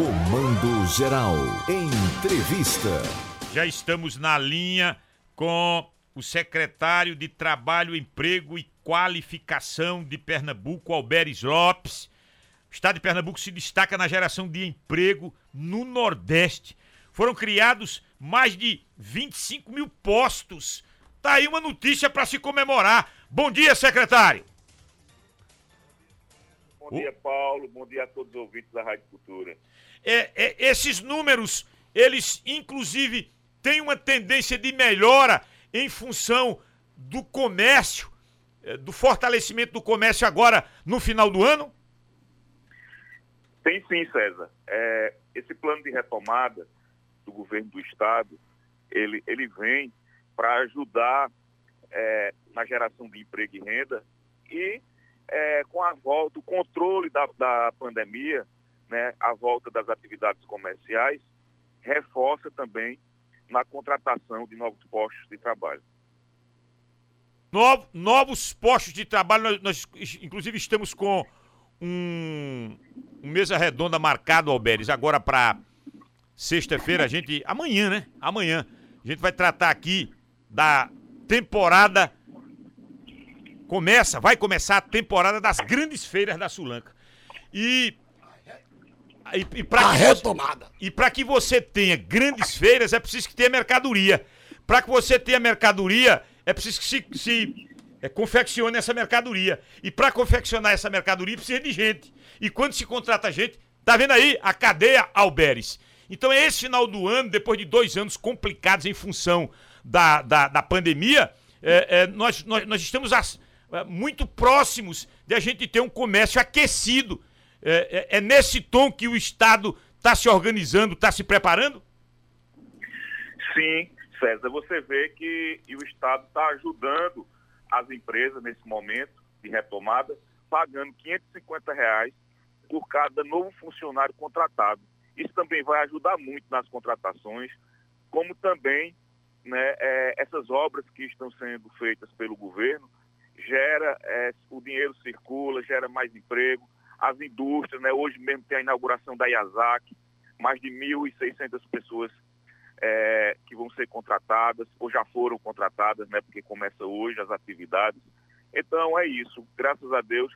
Comando Geral. Entrevista. Já estamos na linha com o secretário de Trabalho, Emprego e Qualificação de Pernambuco, Alberes Lopes. O estado de Pernambuco se destaca na geração de emprego no Nordeste. Foram criados mais de 25 mil postos. Tá aí uma notícia para se comemorar. Bom dia, secretário. Bom dia, Paulo. Bom dia a todos os ouvintes da Rádio Cultura. É, é, esses números, eles inclusive têm uma tendência de melhora em função do comércio, é, do fortalecimento do comércio agora no final do ano? Tem sim, César. É, esse plano de retomada do governo do estado, ele, ele vem para ajudar é, na geração de emprego e renda e é, com a volta, o controle da, da pandemia, né, a volta das atividades comerciais, reforça também na contratação de novos postos de trabalho. Novo, novos postos de trabalho, nós, nós, inclusive estamos com um, um mesa redonda marcado, Alberes, agora para sexta-feira, a gente, amanhã, né? Amanhã, a gente vai tratar aqui da temporada começa, vai começar a temporada das grandes feiras da Sulanca. E e, e para a retomada. Você, e para que você tenha grandes feiras é preciso que tenha mercadoria. Para que você tenha mercadoria é preciso que se, se é, confeccione essa mercadoria. E para confeccionar essa mercadoria precisa de gente. E quando se contrata gente, tá vendo aí a cadeia Alberes. Então é esse final do ano, depois de dois anos complicados em função da, da, da pandemia, é, é, nós, nós, nós estamos as, muito próximos de a gente ter um comércio aquecido. É, é, é nesse tom que o Estado está se organizando, está se preparando? Sim, César, você vê que o Estado está ajudando as empresas nesse momento de retomada, pagando 550 reais por cada novo funcionário contratado. Isso também vai ajudar muito nas contratações, como também né, é, essas obras que estão sendo feitas pelo governo gera, é, o dinheiro circula, gera mais emprego. As indústrias, né, hoje mesmo tem a inauguração da Yazaki, mais de 1.600 pessoas é, que vão ser contratadas, ou já foram contratadas, né, porque começa hoje as atividades. Então é isso, graças a Deus,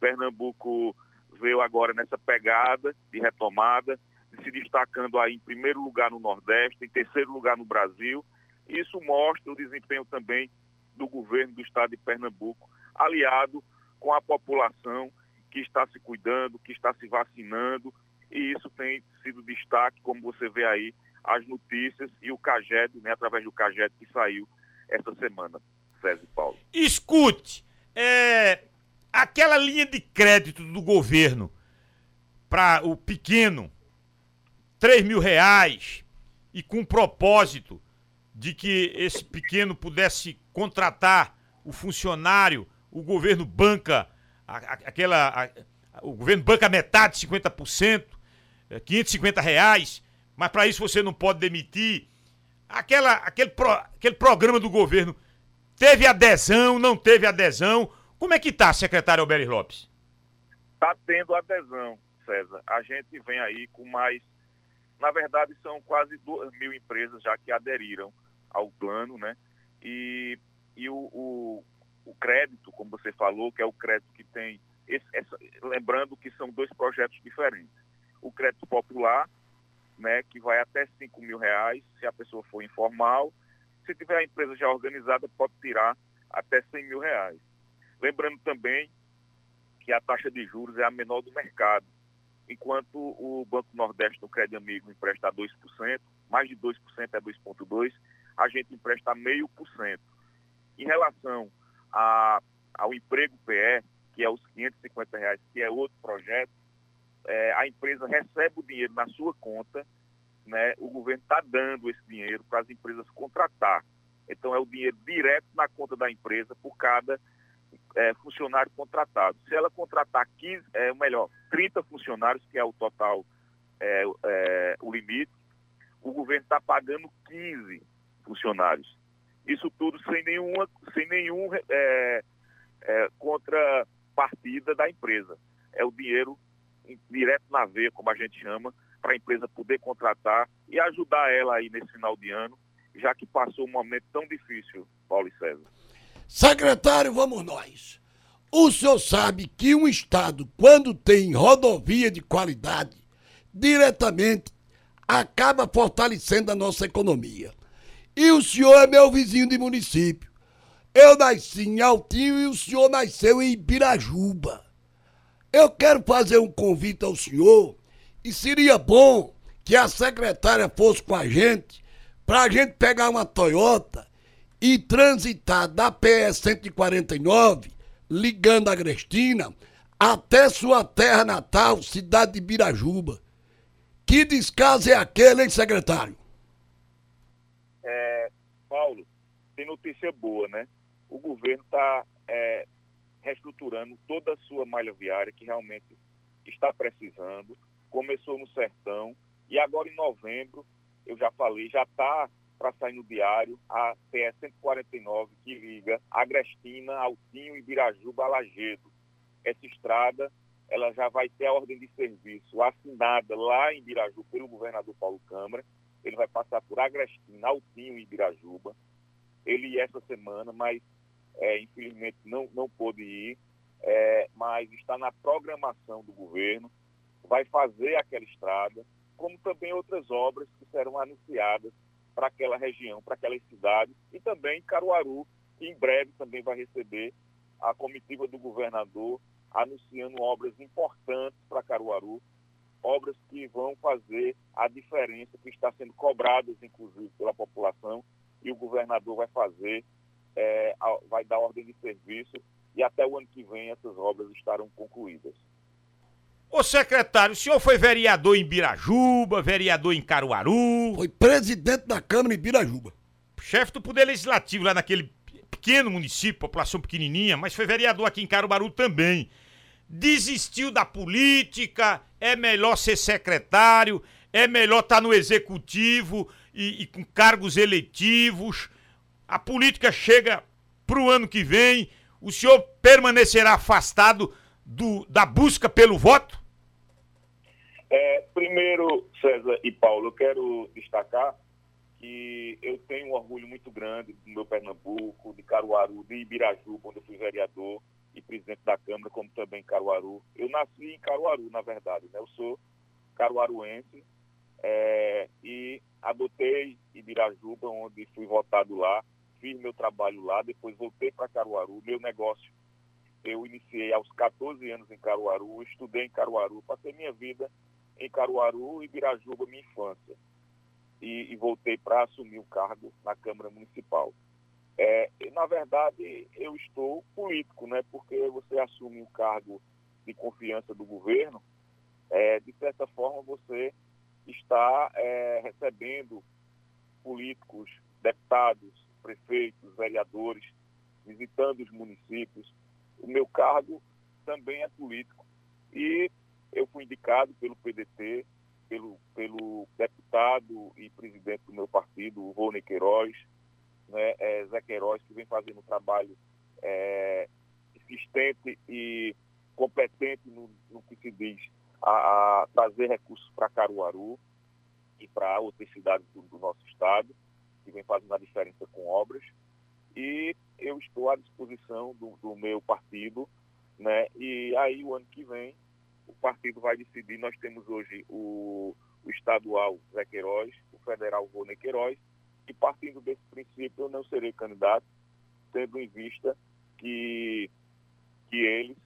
Pernambuco veio agora nessa pegada de retomada, se destacando aí em primeiro lugar no Nordeste, em terceiro lugar no Brasil. Isso mostra o desempenho também do governo do estado de Pernambuco, aliado com a população que está se cuidando, que está se vacinando, e isso tem sido destaque, como você vê aí, as notícias e o CAGED, né, através do CAGED que saiu essa semana, César Paulo. Escute, é, aquela linha de crédito do governo para o pequeno, 3 mil reais, e com propósito de que esse pequeno pudesse contratar o funcionário, o governo banca aquela. O governo banca metade, 50%, 550 é, reais, mas para isso você não pode demitir. Aquela, aquele, pro, aquele programa do governo teve adesão, não teve adesão. Como é que tá, secretário Alberes Lopes? Está tendo adesão, César. A gente vem aí com mais. Na verdade, são quase duas mil empresas já que aderiram ao plano, né? E, e o, o, o crédito, como você falou, que é o crédito que tem. Esse, essa, lembrando que são dois projetos diferentes. O crédito popular, né, que vai até 5 mil reais, se a pessoa for informal. Se tiver a empresa já organizada, pode tirar até 100 mil reais. Lembrando também que a taxa de juros é a menor do mercado. Enquanto o Banco Nordeste, no Crédito Amigo, empresta 2%, mais de 2% é 2,2%, a gente empresta meio por cento. Em relação a, ao emprego PE, que é os 550 reais, que é outro projeto, é, a empresa recebe o dinheiro na sua conta, né, o governo está dando esse dinheiro para as empresas contratar. Então é o dinheiro direto na conta da empresa por cada é, funcionário contratado. Se ela contratar 15, é, melhor, 30 funcionários, que é o total, é, é, o limite, o governo está pagando 15 funcionários. Isso tudo sem nenhuma, sem nenhum é, é, contrapartida da empresa. É o dinheiro direto na veia, como a gente chama, para a empresa poder contratar e ajudar ela aí nesse final de ano, já que passou um momento tão difícil, Paulo e César. Secretário, vamos nós. O senhor sabe que um estado, quando tem rodovia de qualidade, diretamente acaba fortalecendo a nossa economia. E o senhor é meu vizinho de município. Eu nasci em Altinho e o senhor nasceu em Ibirajuba. Eu quero fazer um convite ao senhor e seria bom que a secretária fosse com a gente para a gente pegar uma Toyota e transitar da PS 149, ligando a Agrestina, até sua terra natal, cidade de Birajuba. Que descaso é aquele, hein, secretário? É, Paulo, tem notícia boa, né? O governo está é, reestruturando toda a sua malha viária, que realmente está precisando. Começou no Sertão e agora em novembro, eu já falei, já está para sair no diário a PS 149 que liga Agrestina, Altinho, Ibirajuba, Lagedo. Essa estrada ela já vai ter a ordem de serviço assinada lá em Ibiraju pelo governador Paulo Câmara. Ele vai passar por Agrestina, Altinho e Ibirajuba. Ele ia essa semana, mas é, infelizmente não, não pôde ir, é, mas está na programação do governo. Vai fazer aquela estrada, como também outras obras que serão anunciadas para aquela região, para aquelas cidades, e também Caruaru, que em breve também vai receber a comitiva do governador anunciando obras importantes para Caruaru, obras que vão fazer a diferença, que está sendo cobradas, inclusive, pela população, e o governador vai fazer, é, vai dar ordem de serviço, e até o ano que vem essas obras estarão concluídas. Ô secretário, o senhor foi vereador em Birajuba, vereador em Caruaru. Foi presidente da Câmara em Birajuba. Chefe do Poder Legislativo lá naquele pequeno município, população pequenininha, mas foi vereador aqui em Caruaru também desistiu da política, é melhor ser secretário, é melhor estar tá no executivo e, e, com cargos eletivos. A política chega para o ano que vem. O senhor permanecerá afastado do, da busca pelo voto? É, primeiro, César e Paulo, eu quero destacar que eu tenho um orgulho muito grande do meu Pernambuco, de Caruaru, de Ibirajuba, onde eu fui vereador e presidente da Câmara, como também Caruaru. Eu nasci em Caruaru, na verdade, né? Eu sou caruaruense é, e adotei Ibirajuba, onde fui votado lá, fiz meu trabalho lá, depois voltei para Caruaru. Meu negócio eu iniciei aos 14 anos em Caruaru, estudei em Caruaru, passei minha vida em Caruaru e Ibirajuba, minha infância. E, e voltei para assumir o cargo na Câmara Municipal. É, na verdade, eu estou político, né? Porque você assume um cargo de confiança do governo, é, de certa forma você está é, recebendo políticos, deputados, prefeitos, vereadores, visitando os municípios. O meu cargo também é político. E eu fui indicado pelo PDT, pelo, pelo deputado e presidente do meu partido, o Rony Queiroz, né, é, Zé Queiroz, que vem fazendo um trabalho é, e competente no, no que se diz a, a trazer recursos para Caruaru e para outras cidades do, do, nosso estado, que vem fazendo a diferença com obras. E eu estou à disposição do, do meu partido, né? E aí o ano que vem o partido vai decidir. Nós temos hoje o, o estadual Zé Queiroz, o federal Rony Queiroz, e partindo desse princípio, eu não serei candidato, tendo em vista que, que eles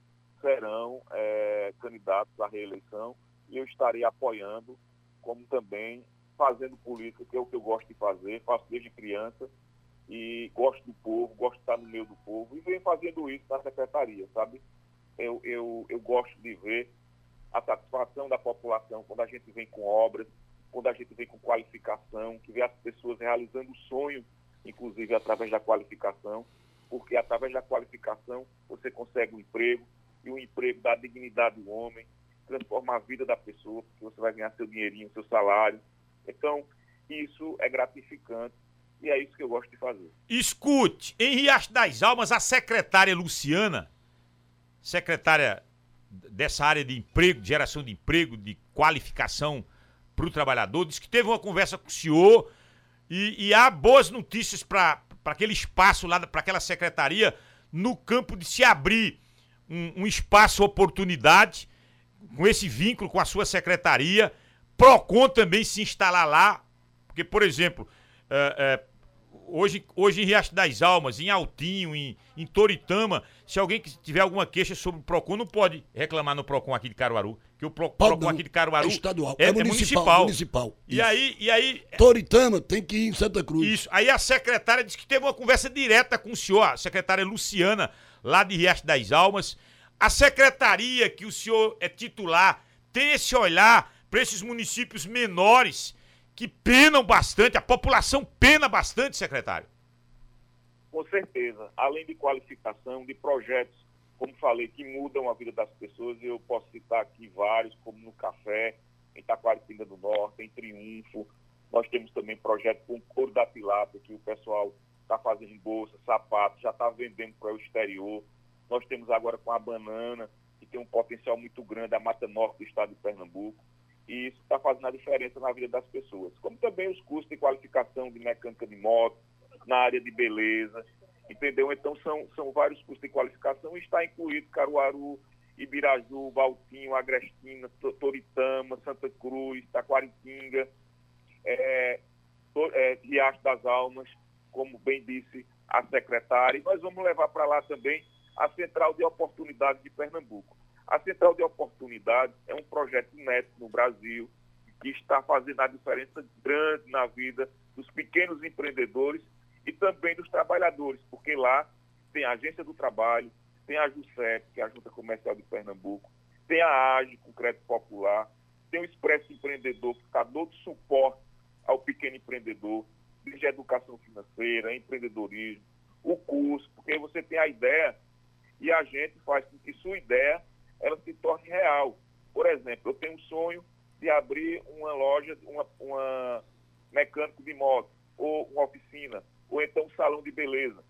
serão é, candidatos à reeleição e eu estarei apoiando, como também fazendo política, que é o que eu gosto de fazer, faço desde criança e gosto do povo, gosto de estar no meio do povo e venho fazendo isso na secretaria, sabe? Eu, eu, eu gosto de ver a satisfação da população quando a gente vem com obras, quando a gente vem com qualificação, que vê as pessoas realizando o sonho, inclusive através da qualificação, porque através da qualificação você consegue um emprego, e o emprego dá dignidade ao homem, transforma a vida da pessoa, porque você vai ganhar seu dinheirinho, seu salário. Então, isso é gratificante e é isso que eu gosto de fazer. Escute, em Riacho das Almas, a secretária Luciana, secretária dessa área de emprego, de geração de emprego, de qualificação para o trabalhador, disse que teve uma conversa com o senhor e, e há boas notícias para aquele espaço lá, para aquela secretaria, no campo de se abrir um, um espaço, oportunidade, com esse vínculo com a sua secretaria, PROCON também se instalar lá, porque, por exemplo, é, é, hoje, hoje em Riacho das Almas, em Altinho, em, em Toritama, se alguém que tiver alguma queixa sobre o PROCON, não pode reclamar no PROCON aqui de Caruaru. Que o Pro, PROCON não, aqui de Caruaru é estadual, é, é municipal. municipal. E aí, e aí. Toritama tem que ir em Santa Cruz. Isso. Aí a secretária disse que teve uma conversa direta com o senhor, a secretária Luciana, lá de Riacho das Almas. A secretaria que o senhor é titular tem esse olhar para esses municípios menores que penam bastante, a população pena bastante, secretário. Com certeza. Além de qualificação, de projetos, como falei, que mudam a vida das pessoas, eu posso citar aqui vários, como no Café, em Taquaritinga do Norte, em Triunfo. Nós temos também projeto com couro da tilapia, que o pessoal está fazendo bolsa, sapato, já está vendendo para o exterior. Nós temos agora com a banana, que tem um potencial muito grande, a Mata Norte do estado de Pernambuco e isso está fazendo a diferença na vida das pessoas. Como também os custos de qualificação de mecânica de moto, na área de beleza, entendeu? Então são, são vários custos de qualificação está incluído Caruaru, Ibiraju, Baltinho, Agrestina, Toritama, Santa Cruz, Taquaritinga, é, é, Riacho das Almas, como bem disse a secretária. E nós vamos levar para lá também a Central de Oportunidades de Pernambuco. A Central de Oportunidades é um projeto inédito no Brasil que está fazendo a diferença grande na vida dos pequenos empreendedores e também dos trabalhadores, porque lá tem a Agência do Trabalho, tem a JUSEP, que é a Junta Comercial de Pernambuco, tem a AGE, com crédito popular, tem o Expresso Empreendedor, que está dando suporte ao pequeno empreendedor, desde educação financeira, empreendedorismo, o curso, porque você tem a ideia e a gente faz com que sua ideia ela se torne real. Por exemplo, eu tenho um sonho de abrir uma loja, uma, uma mecânico de moto, ou uma oficina, ou então um salão de beleza.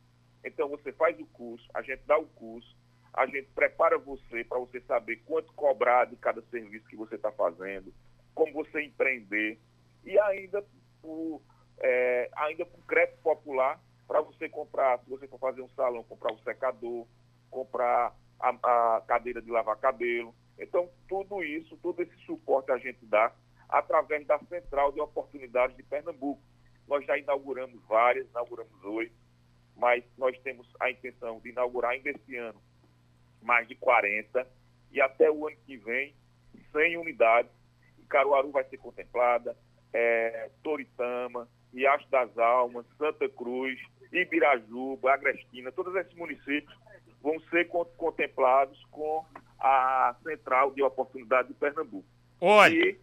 Então você faz o curso, a gente dá o curso, a gente prepara você para você saber quanto cobrar de cada serviço que você está fazendo, como você empreender e ainda por, é, ainda por crédito popular para você comprar, se você for fazer um salão, comprar um secador, comprar a, a cadeira de lavar cabelo. Então, tudo isso, todo esse suporte a gente dá através da Central de Oportunidades de Pernambuco. Nós já inauguramos várias, inauguramos oito, mas nós temos a intenção de inaugurar ainda esse ano mais de 40 e até o ano que vem 100 unidades. Caruaru vai ser contemplada, é, Toritama, Riacho das Almas, Santa Cruz, Ibirajuba, Agrestina, todos esses municípios vão ser contemplados com a Central de Oportunidade de Pernambuco. Olha, e...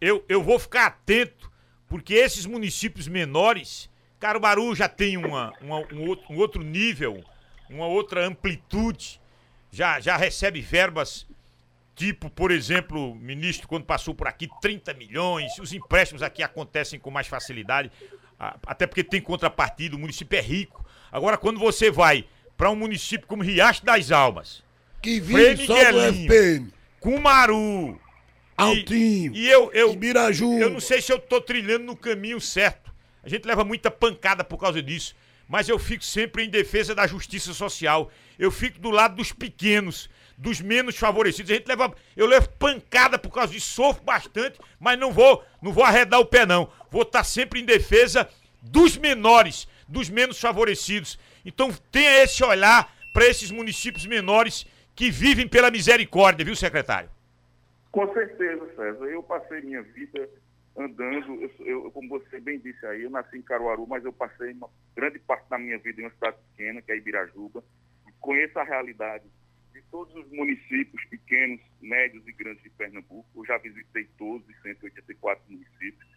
eu, eu vou ficar atento, porque esses municípios menores, Caruaru já tem uma, uma um, outro, um outro nível, uma outra amplitude, já, já recebe verbas Tipo, por exemplo, ministro, quando passou por aqui, 30 milhões. Os empréstimos aqui acontecem com mais facilidade, até porque tem contrapartida, o município é rico. Agora, quando você vai para um município como Riacho das Almas. Que vive só do FPM. Cumaru. Altinho. E, e eu, eu, Ibiraju. Eu não sei se eu tô trilhando no caminho certo. A gente leva muita pancada por causa disso. Mas eu fico sempre em defesa da justiça social. Eu fico do lado dos pequenos, dos menos favorecidos. A gente leva, eu levo pancada por causa disso, sofro bastante, mas não vou, não vou arredar o pé não. Vou estar tá sempre em defesa dos menores, dos menos favorecidos. Então tenha esse olhar para esses municípios menores que vivem pela misericórdia, viu, secretário? Com certeza, César. Eu passei minha vida andando, eu, eu, como você bem disse aí, eu nasci em Caruaru, mas eu passei uma grande parte da minha vida em uma cidade pequena, que é Ibirajuba. Conheço a realidade de todos os municípios pequenos, médios e grandes de Pernambuco. Eu já visitei todos os 184 municípios.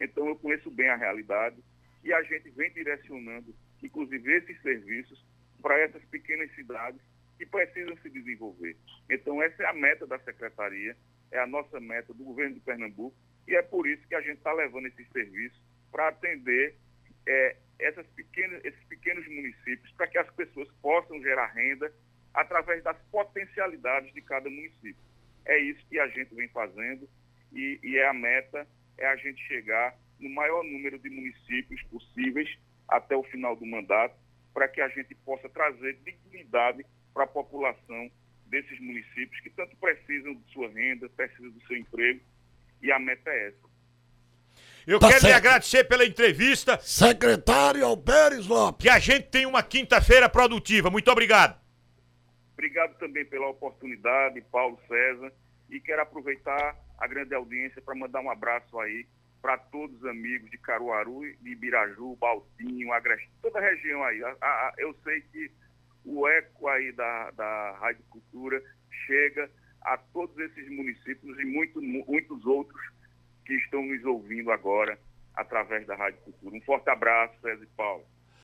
Então eu conheço bem a realidade e a gente vem direcionando inclusive esses serviços, para essas pequenas cidades que precisam se desenvolver. Então, essa é a meta da Secretaria, é a nossa meta do governo de Pernambuco, e é por isso que a gente está levando esses serviços para atender é, essas pequenas, esses pequenos municípios, para que as pessoas possam gerar renda através das potencialidades de cada município. É isso que a gente vem fazendo e, e é a meta, é a gente chegar no maior número de municípios possíveis até o final do mandato, para que a gente possa trazer dignidade para a população desses municípios que tanto precisam de sua renda, precisam do seu emprego, e a meta é essa. Eu tá quero certo. lhe agradecer pela entrevista. Secretário Alperes Lopes. Que a gente tem uma quinta-feira produtiva. Muito obrigado. Obrigado também pela oportunidade, Paulo César. E quero aproveitar a grande audiência para mandar um abraço aí para todos os amigos de Caruaru, de Ibiraju, Baltinho, Agreste, toda a região aí. A, a, eu sei que o eco aí da, da Rádio Cultura chega a todos esses municípios e muito, muitos outros que estão nos ouvindo agora através da Rádio Cultura. Um forte abraço, César e Paulo.